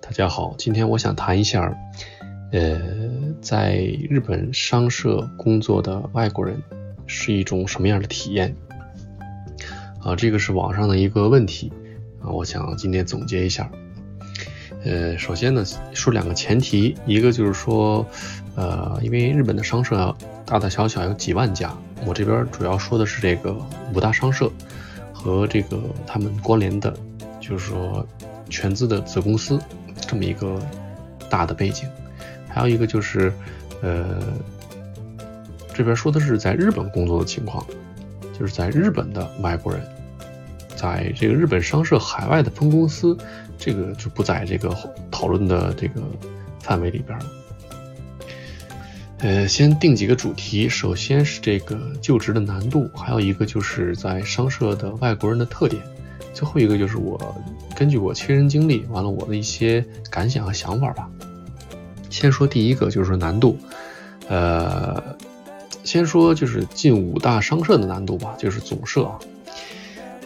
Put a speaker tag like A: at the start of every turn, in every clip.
A: 大家好，今天我想谈一下，呃，在日本商社工作的外国人是一种什么样的体验？啊，这个是网上的一个问题啊，我想今天总结一下。呃，首先呢，说两个前提，一个就是说，呃，因为日本的商社大大小小有几万家，我这边主要说的是这个五大商社和这个他们关联的，就是说全资的子公司这么一个大的背景。还有一个就是，呃，这边说的是在日本工作的情况，就是在日本的外国人，在这个日本商社海外的分公司。这个就不在这个讨论的这个范围里边了。呃，先定几个主题，首先是这个就职的难度，还有一个就是在商社的外国人的特点，最后一个就是我根据我亲身经历，完了我的一些感想和想法吧。先说第一个，就是说难度。呃，先说就是进五大商社的难度吧，就是总社。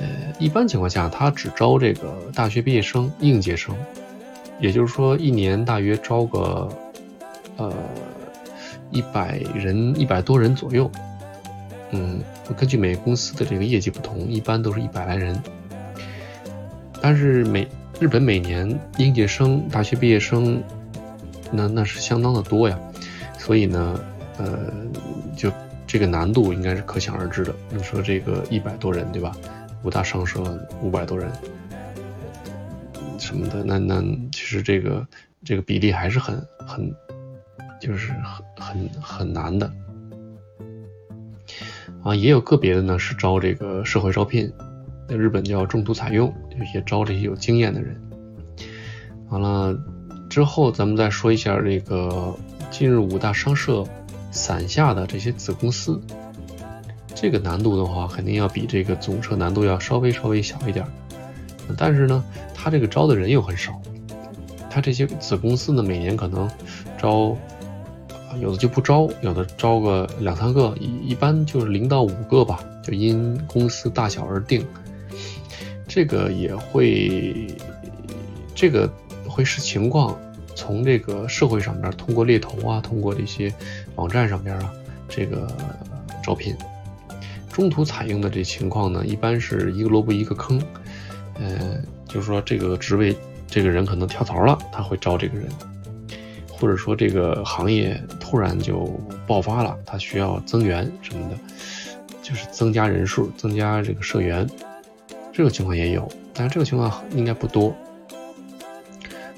A: 呃，一般情况下，他只招这个大学毕业生、应届生，也就是说，一年大约招个呃一百人、一百多人左右。嗯，根据每个公司的这个业绩不同，一般都是一百来人。但是每日本每年应届生、大学毕业生，那那是相当的多呀，所以呢，呃，就这个难度应该是可想而知的。你说这个一百多人，对吧？五大商社五百多人，什么的，那那其实这个这个比例还是很很，就是很很很难的啊。也有个别的呢是招这个社会招聘，在日本叫中途采用，就也招这些有经验的人。完了之后，咱们再说一下这个进入五大商社伞下的这些子公司。这个难度的话，肯定要比这个总社难度要稍微稍微小一点，但是呢，他这个招的人又很少，他这些子公司呢，每年可能招，有的就不招，有的招个两三个，一一般就是零到五个吧，就因公司大小而定。这个也会，这个会视情况，从这个社会上边通过猎头啊，通过这些网站上边啊，这个招聘。中途采用的这情况呢，一般是一个萝卜一个坑，呃，就是说这个职位这个人可能跳槽了，他会招这个人，或者说这个行业突然就爆发了，他需要增援什么的，就是增加人数，增加这个社员，这个情况也有，但是这个情况应该不多。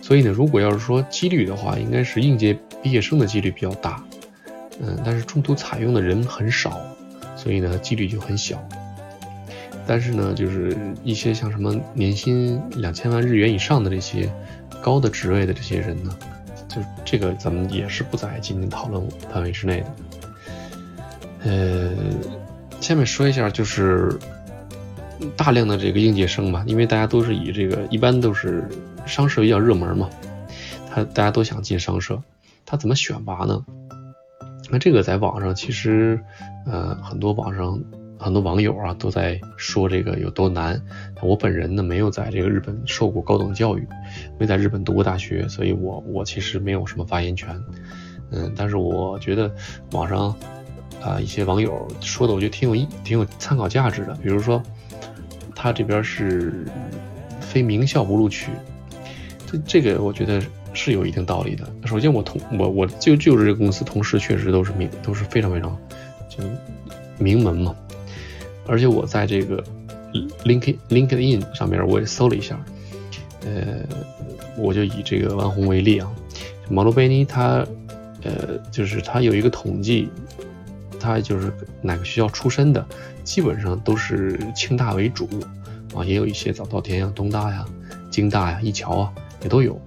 A: 所以呢，如果要是说几率的话，应该是应届毕业生的几率比较大，嗯，但是中途采用的人很少。所以呢，几率就很小。但是呢，就是一些像什么年薪两千万日元以上的这些高的职位的这些人呢，就这个咱们也是不在今天讨论范围之内的。呃，下面说一下就是大量的这个应届生吧，因为大家都是以这个一般都是商社比较热门嘛，他大家都想进商社，他怎么选拔呢？那这个在网上其实，呃，很多网上很多网友啊都在说这个有多难。我本人呢没有在这个日本受过高等教育，没在日本读过大学，所以我我其实没有什么发言权。嗯，但是我觉得网上啊一些网友说的，我觉得挺有意挺有参考价值的。比如说，他这边是非名校不录取，这这个我觉得。是有一定道理的。首先，我同我我就就是这个公司同事，确实都是名都是非常非常就名门嘛。而且我在这个 Linkin LinkedIn 上面我也搜了一下，呃，我就以这个万红为例啊，马洛贝尼他呃就是他有一个统计，他就是哪个学校出身的，基本上都是清大为主啊，也有一些早稻田呀、东大呀、京大呀、一桥啊也都有。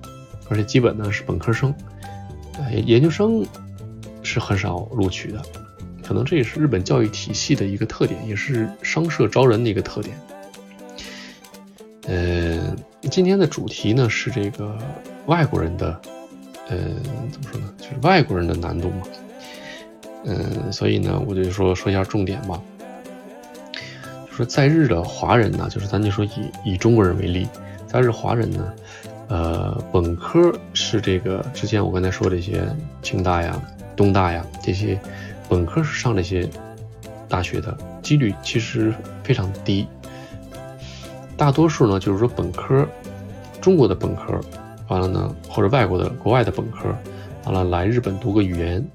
A: 而且基本呢是本科生，呃，研究生是很少录取的，可能这也是日本教育体系的一个特点，也是商社招人的一个特点。呃，今天的主题呢是这个外国人的，呃，怎么说呢，就是外国人的难度嘛。嗯，所以呢，我就说说一下重点吧。说在日的华人呢，就是咱就说以以中国人为例，在日华人呢。呃，本科是这个之前我刚才说这些清大呀、东大呀这些本科是上这些大学的几率其实非常低，大多数呢就是说本科，中国的本科，完了呢或者外国的国外的本科，完了来日本读个语言，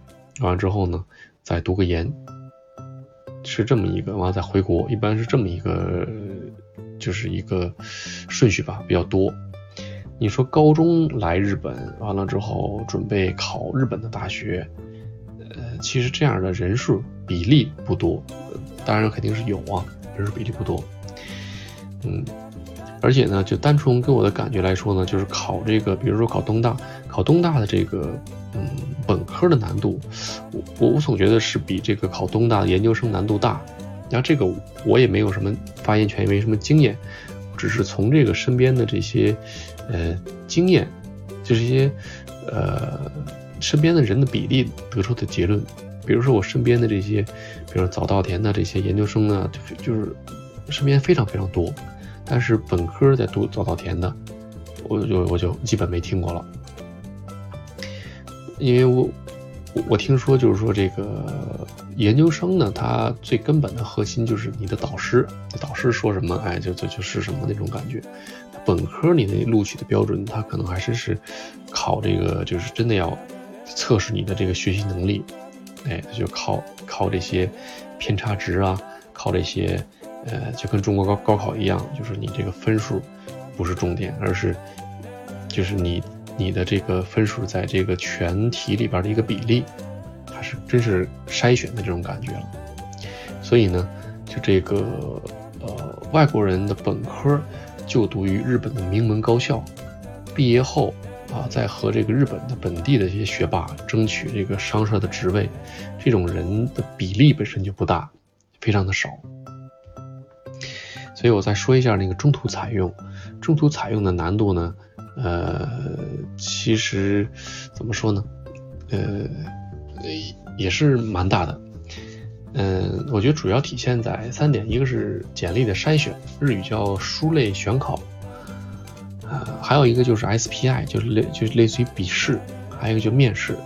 A: 完了之后呢再读个研，是这么一个，完了再回国，一般是这么一个，就是一个顺序吧，比较多。你说高中来日本完了之后准备考日本的大学，呃，其实这样的人数比例不多，当然肯定是有啊，人数比例不多。嗯，而且呢，就单纯给我的感觉来说呢，就是考这个，比如说考东大，考东大的这个，科的难度，我我我总觉得是比这个考东大的研究生难度大。然后这个我也没有什么发言权，也没什么经验，只是从这个身边的这些。呃，经验就是一些呃身边的人的比例得出的结论。比如说我身边的这些，比如说早稻田的这些研究生呢，就是身边非常非常多。但是本科在读早稻田的，我就我就基本没听过了，因为我。我听说就是说这个研究生呢，他最根本的核心就是你的导师，导师说什么，哎，就就就是什么那种感觉。本科你的录取的标准，它可能还是是考这个，就是真的要测试你的这个学习能力，哎，就靠靠这些偏差值啊，靠这些，呃，就跟中国高高考一样，就是你这个分数不是重点，而是就是你。你的这个分数在这个全体里边的一个比例，还是真是筛选的这种感觉了。所以呢，就这个呃外国人的本科就读于日本的名门高校，毕业后啊再和这个日本的本地的一些学霸争取这个商社的职位，这种人的比例本身就不大，非常的少。所以我再说一下那个中途采用，中途采用的难度呢？呃，其实怎么说呢？呃，也是蛮大的。嗯，我觉得主要体现在三点：一个是简历的筛选，日语叫书类选考，呃，还有一个就是 SPI，就是类就是类似于笔试，还有一个就面试。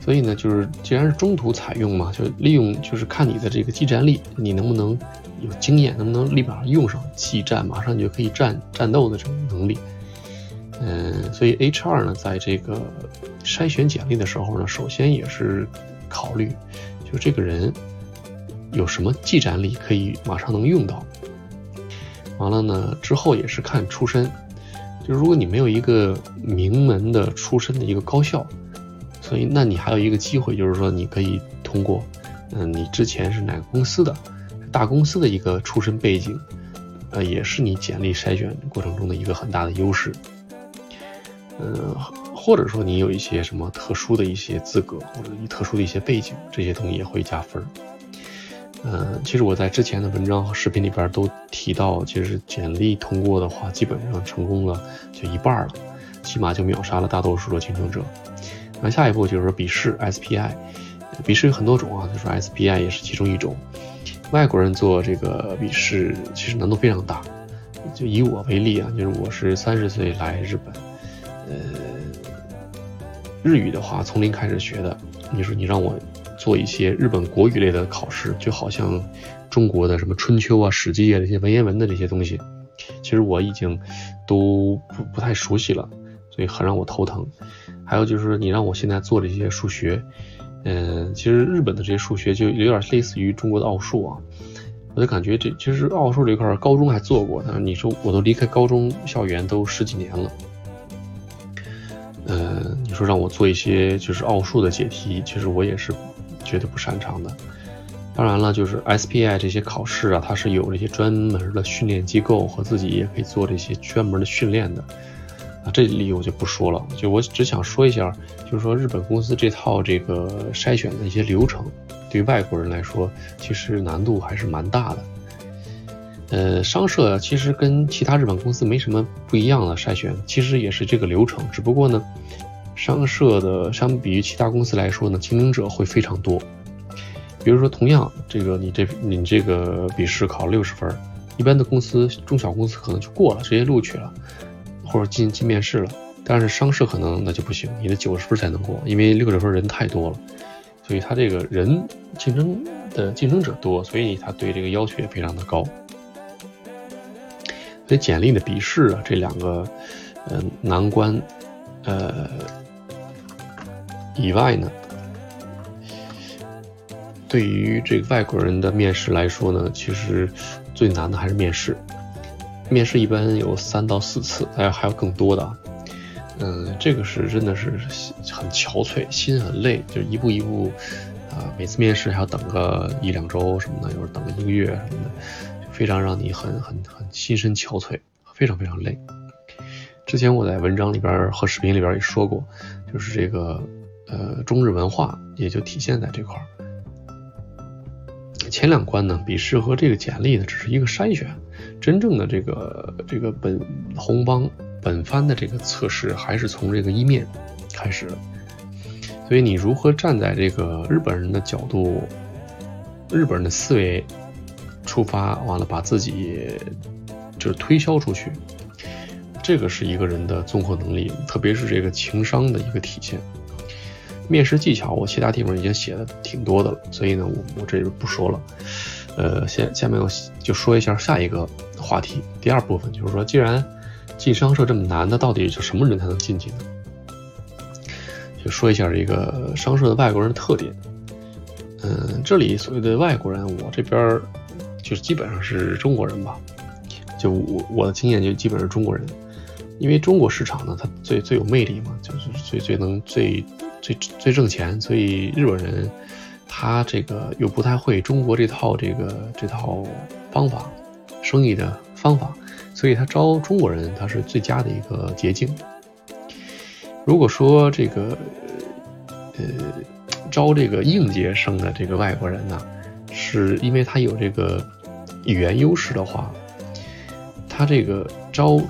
A: 所以呢，就是既然是中途采用嘛，就利用就是看你的这个技战力，你能不能有经验，能不能立马用上技战，马上就可以战战斗的这种能力。嗯，所以 HR 呢，在这个筛选简历的时候呢，首先也是考虑，就这个人有什么技战力可以马上能用到。完了呢，之后也是看出身，就如果你没有一个名门的出身的一个高校，所以那你还有一个机会，就是说你可以通过，嗯，你之前是哪个公司的，大公司的一个出身背景，呃，也是你简历筛选过程中的一个很大的优势。嗯，或者说你有一些什么特殊的一些资格，或者你特殊的一些背景，这些东西也会加分。嗯，其实我在之前的文章和视频里边都提到，其实简历通过的话，基本上成功了就一半了，起码就秒杀了大多数的竞争者。那下一步就是笔试 SPI，笔试有很多种啊，就说 SPI 也是其中一种。外国人做这个笔试其实难度非常大。就以我为例啊，就是我是三十岁来日本。呃，日语的话从零开始学的，你说你让我做一些日本国语类的考试，就好像中国的什么春秋啊、史记啊这些文言文的这些东西，其实我已经都不不太熟悉了，所以很让我头疼。还有就是你让我现在做这些数学，嗯，其实日本的这些数学就有点类似于中国的奥数啊，我就感觉这其实奥数这块高中还做过，但你说我都离开高中校园都十几年了。呃，你说让我做一些就是奥数的解题，其实我也是觉得不擅长的。当然了，就是 SPI 这些考试啊，它是有这些专门的训练机构和自己也可以做这些专门的训练的。这里我就不说了，就我只想说一下，就是说日本公司这套这个筛选的一些流程，对于外国人来说，其实难度还是蛮大的。呃，商社其实跟其他日本公司没什么不一样的筛选，其实也是这个流程，只不过呢，商社的相比于其他公司来说呢，竞争者会非常多。比如说，同样这个你这你这个笔试考六十分，一般的公司中小公司可能就过了，直接录取了，或者进进面试了。但是商社可能那就不行，你的九十分才能过，因为六十分人太多了，所以他这个人竞争的竞争者多，所以他对这个要求也非常的高。所以简历的笔试啊，这两个呃难关呃以外呢，对于这个外国人的面试来说呢，其实最难的还是面试。面试一般有三到四次，还有还有更多的。嗯，这个是真的是很憔悴，心很累，就一步一步，啊，每次面试还要等个一两周什么的，有时候等个一个月什么的，就非常让你很很很心身憔悴，非常非常累。之前我在文章里边和视频里边也说过，就是这个呃中日文化也就体现在这块儿。前两关呢，笔试和这个简历呢，只是一个筛选，真正的这个这个本红帮。本番的这个测试还是从这个一面开始的，所以你如何站在这个日本人的角度、日本人的思维出发，完了把自己就是推销出去，这个是一个人的综合能力，特别是这个情商的一个体现。面试技巧我其他地方已经写的挺多的了，所以呢，我我这就不说了。呃，下下面我就说一下下一个话题，第二部分就是说，既然进商社这么难，那到底就什么人才能进去呢？就说一下这个商社的外国人的特点。嗯，这里所谓的外国人，我这边就是基本上是中国人吧。就我我的经验就基本是中国人，因为中国市场呢，它最最有魅力嘛，就是最最能最最最挣钱，所以日本人他这个又不太会中国这套这个这套方法，生意的方法。所以他招中国人，他是最佳的一个捷径。如果说这个，呃，招这个应届生的这个外国人呢，是因为他有这个语言优势的话，他这个招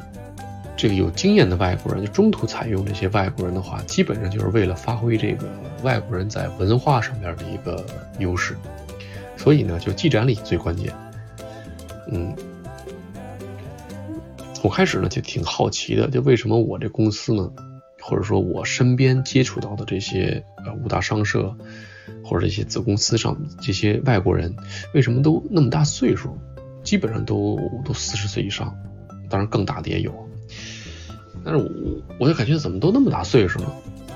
A: 这个有经验的外国人，就中途采用这些外国人的话，基本上就是为了发挥这个外国人在文化上面的一个优势。所以呢，就技展里最关键。嗯。我开始呢就挺好奇的，就为什么我这公司呢，或者说我身边接触到的这些呃五大商社或者这些子公司上这些外国人，为什么都那么大岁数，基本上都都四十岁以上，当然更大的也有，但是我我就感觉怎么都那么大岁数呢？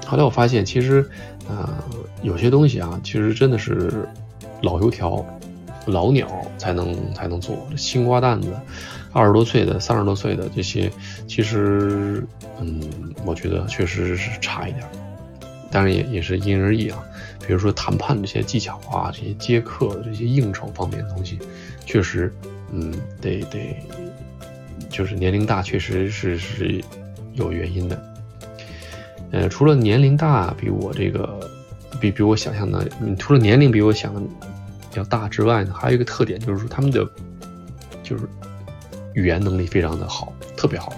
A: 后来我发现其实啊有些东西啊，其实真的是老油条、老鸟才能才能做，这青瓜蛋子。二十多岁的、三十多岁的这些，其实，嗯，我觉得确实是差一点，当然也也是因人而异啊。比如说谈判这些技巧啊，这些接客这些应酬方面的东西，确实，嗯，得得，就是年龄大，确实是是有原因的。呃，除了年龄大比我这个比比我想象的，除了年龄比我想的要大之外呢，还有一个特点就是说他们的就是。语言能力非常的好，特别好，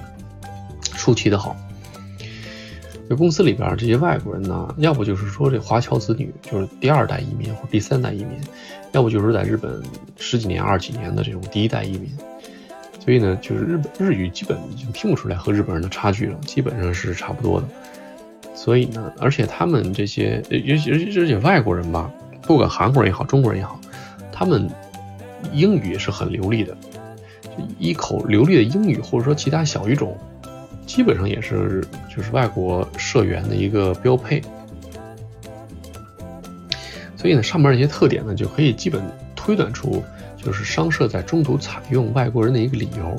A: 出奇的好。这公司里边这些外国人呢，要不就是说这华侨子女，就是第二代移民或第三代移民，要不就是在日本十几年、二几年的这种第一代移民。所以呢，就是日本日语基本已经听不出来和日本人的差距了，基本上是差不多的。所以呢，而且他们这些，尤其是这些外国人吧，不管韩国人也好，中国人也好，他们英语也是很流利的。一口流利的英语，或者说其他小语种，基本上也是就是外国社员的一个标配。所以呢，上面这些特点呢，就可以基本推断出，就是商社在中途采用外国人的一个理由。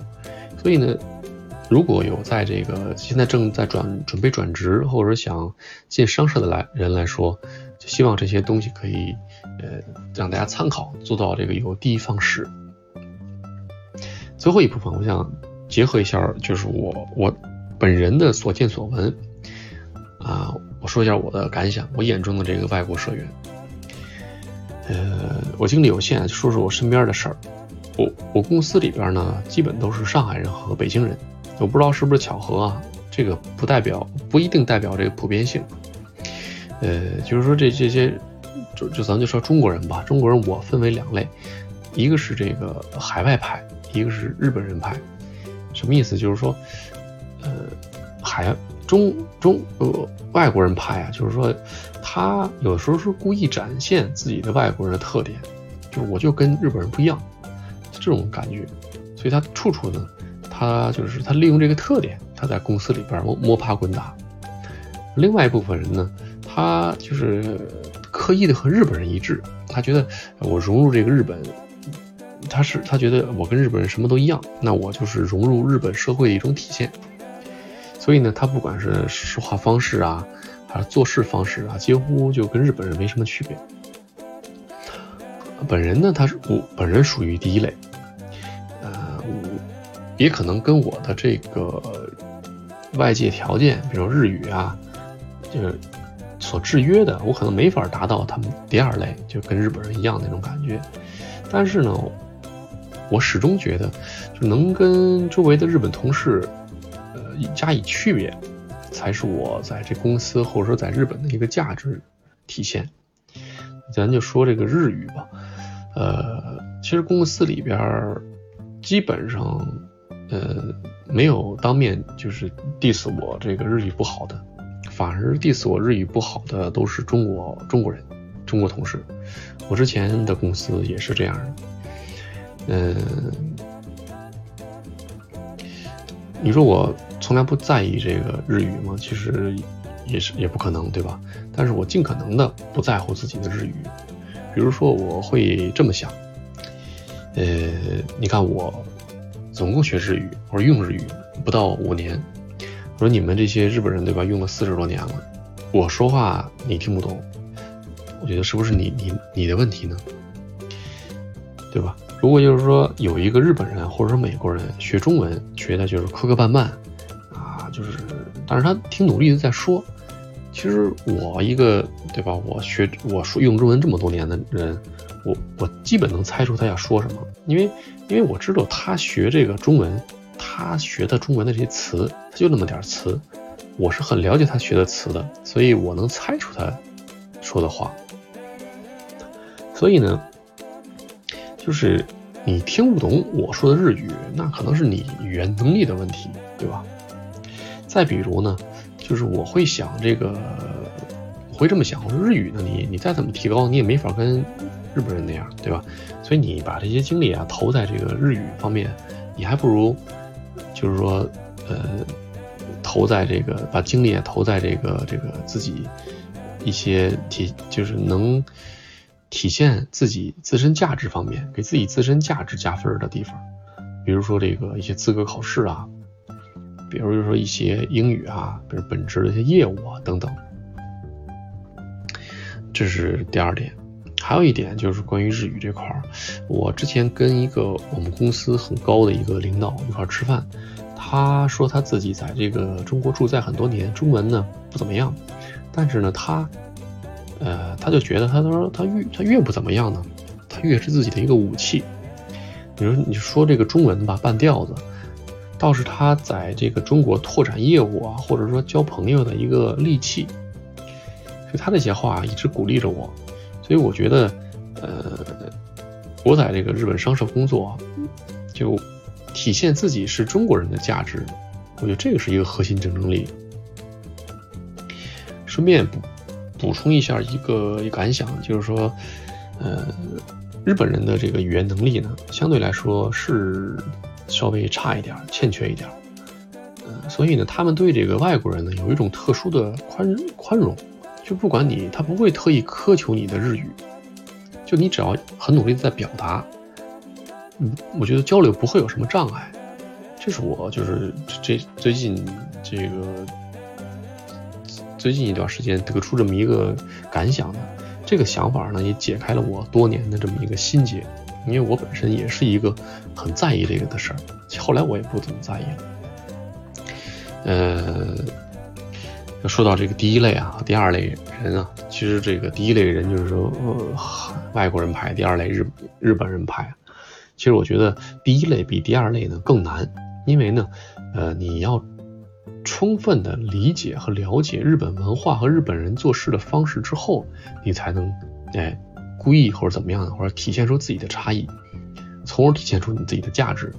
A: 所以呢，如果有在这个现在正在转准备转职，或者想进商社的来人来说，就希望这些东西可以呃让大家参考，做到这个有的放矢。最后一部分，我想结合一下，就是我我本人的所见所闻啊，我说一下我的感想，我眼中的这个外国社员。呃，我精力有限，说说我身边的事儿。我我公司里边呢，基本都是上海人和北京人，我不知道是不是巧合啊，这个不代表不一定代表这个普遍性。呃，就是说这这些，就就咱就说中国人吧，中国人我分为两类，一个是这个海外派。一个是日本人派，什么意思？就是说，呃，海中中呃外国人派啊，就是说他有时候是故意展现自己的外国人的特点，就是我就跟日本人不一样，这种感觉，所以他处处呢，他就是他利用这个特点，他在公司里边摸摸爬滚打。另外一部分人呢，他就是刻意的和日本人一致，他觉得我融入这个日本。他是他觉得我跟日本人什么都一样，那我就是融入日本社会的一种体现。所以呢，他不管是说话方式啊，还是做事方式啊，几乎就跟日本人没什么区别。本人呢，他是我本人属于第一类，呃，也可能跟我的这个外界条件，比如日语啊，就是所制约的，我可能没法达到他们第二类，就跟日本人一样那种感觉。但是呢。我始终觉得，就能跟周围的日本同事，呃，加以区别，才是我在这公司或者说在日本的一个价值体现。咱就说这个日语吧，呃，其实公司里边基本上，呃，没有当面就是 diss 我这个日语不好的，反而 diss 我日语不好的都是中国中国人，中国同事。我之前的公司也是这样的。嗯，你说我从来不在意这个日语吗？其实也是也不可能，对吧？但是我尽可能的不在乎自己的日语。比如说，我会这么想，呃，你看我总共学日语或者用日语不到五年，我说你们这些日本人对吧，用了四十多年了，我说话你听不懂，我觉得是不是你你你的问题呢？对吧？如果就是说有一个日本人或者说美国人学中文学的就是磕磕绊绊，就是，但是他挺努力的在说。其实我一个对吧，我学我说用中文这么多年的人，我我基本能猜出他要说什么，因为因为我知道他学这个中文，他学的中文的这些词，他就那么点词，我是很了解他学的词的，所以我能猜出他说的话。所以呢。就是你听不懂我说的日语，那可能是你语言能力的问题，对吧？再比如呢，就是我会想这个，我会这么想，我说日语呢，你你再怎么提高，你也没法跟日本人那样，对吧？所以你把这些精力啊投在这个日语方面，你还不如就是说，呃，投在这个把精力啊投在这个这个自己一些体，就是能。体现自己自身价值方面，给自己自身价值加分的地方，比如说这个一些资格考试啊，比如就说一些英语啊，比如本职的一些业务啊等等。这是第二点，还有一点就是关于日语这块儿，我之前跟一个我们公司很高的一个领导一块吃饭，他说他自己在这个中国驻在很多年，中文呢不怎么样，但是呢他。呃，他就觉得，他说他越他越不怎么样呢，他越是自己的一个武器。比如你说这个中文吧，半吊子，倒是他在这个中国拓展业务啊，或者说交朋友的一个利器。所以他那些话一直鼓励着我。所以我觉得，呃，我在这个日本商社工作，就体现自己是中国人的价值。我觉得这个是一个核心竞争力。顺便补。补充一下一个感想，就是说，呃，日本人的这个语言能力呢，相对来说是稍微差一点，欠缺一点，嗯，所以呢，他们对这个外国人呢有一种特殊的宽宽容，就不管你，他不会特意苛求你的日语，就你只要很努力的在表达，嗯，我觉得交流不会有什么障碍，这是我就是这最近这个。最近一段时间得出这么一个感想的，这个想法呢也解开了我多年的这么一个心结，因为我本身也是一个很在意这个的事儿，后来我也不怎么在意了。呃，说到这个第一类啊，第二类人啊，其实这个第一类人就是说呃外国人派，第二类日日本人派。其实我觉得第一类比第二类呢更难，因为呢，呃，你要。充分的理解和了解日本文化和日本人做事的方式之后，你才能，哎，故意或者怎么样的，或者体现出自己的差异，从而体现出你自己的价值。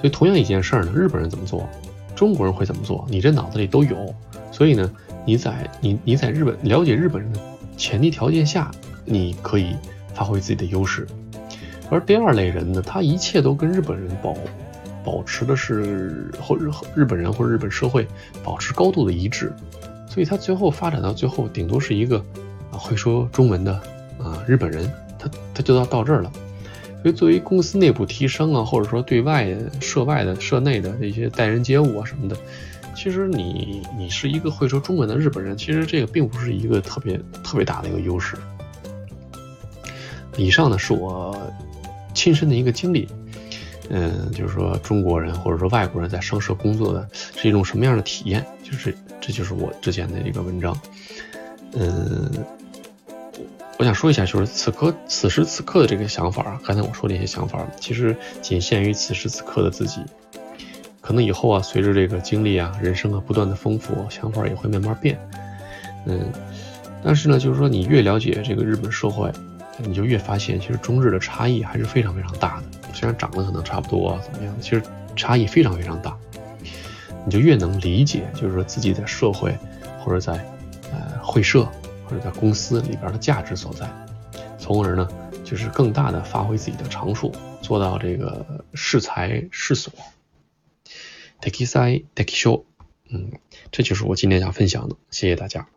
A: 所以同样一件事儿呢，日本人怎么做，中国人会怎么做，你这脑子里都有。所以呢，你在你你在日本了解日本人的前提条件下，你可以发挥自己的优势。而第二类人呢，他一切都跟日本人保保持的是或日日本人或日本社会保持高度的一致，所以他最后发展到最后，顶多是一个会说中文的啊日本人，他他就到到这儿了。所以作为公司内部提升啊，或者说对外涉外的涉内的这些待人接物啊什么的。其实你你是一个会说中文的日本人，其实这个并不是一个特别特别大的一个优势。以上呢是我亲身的一个经历，嗯，就是说中国人或者说外国人在商社工作的是一种什么样的体验，就是这就是我之前的一个文章，嗯，我想说一下，就是此刻此时此刻的这个想法，刚才我说的一些想法，其实仅限于此时此刻的自己。可能以后啊，随着这个经历啊、人生啊不断的丰富，想法也会慢慢变。嗯，但是呢，就是说你越了解这个日本社会，你就越发现，其实中日的差异还是非常非常大的。虽然长得可能差不多啊，怎么样？其实差异非常非常大。你就越能理解，就是说自己在社会或者在呃会社或者在公司里边的价值所在，从而呢，就是更大的发挥自己的长处，做到这个适才适所。テキサイ、テキショ。嗯，这就是我今天想分享的，谢谢大家。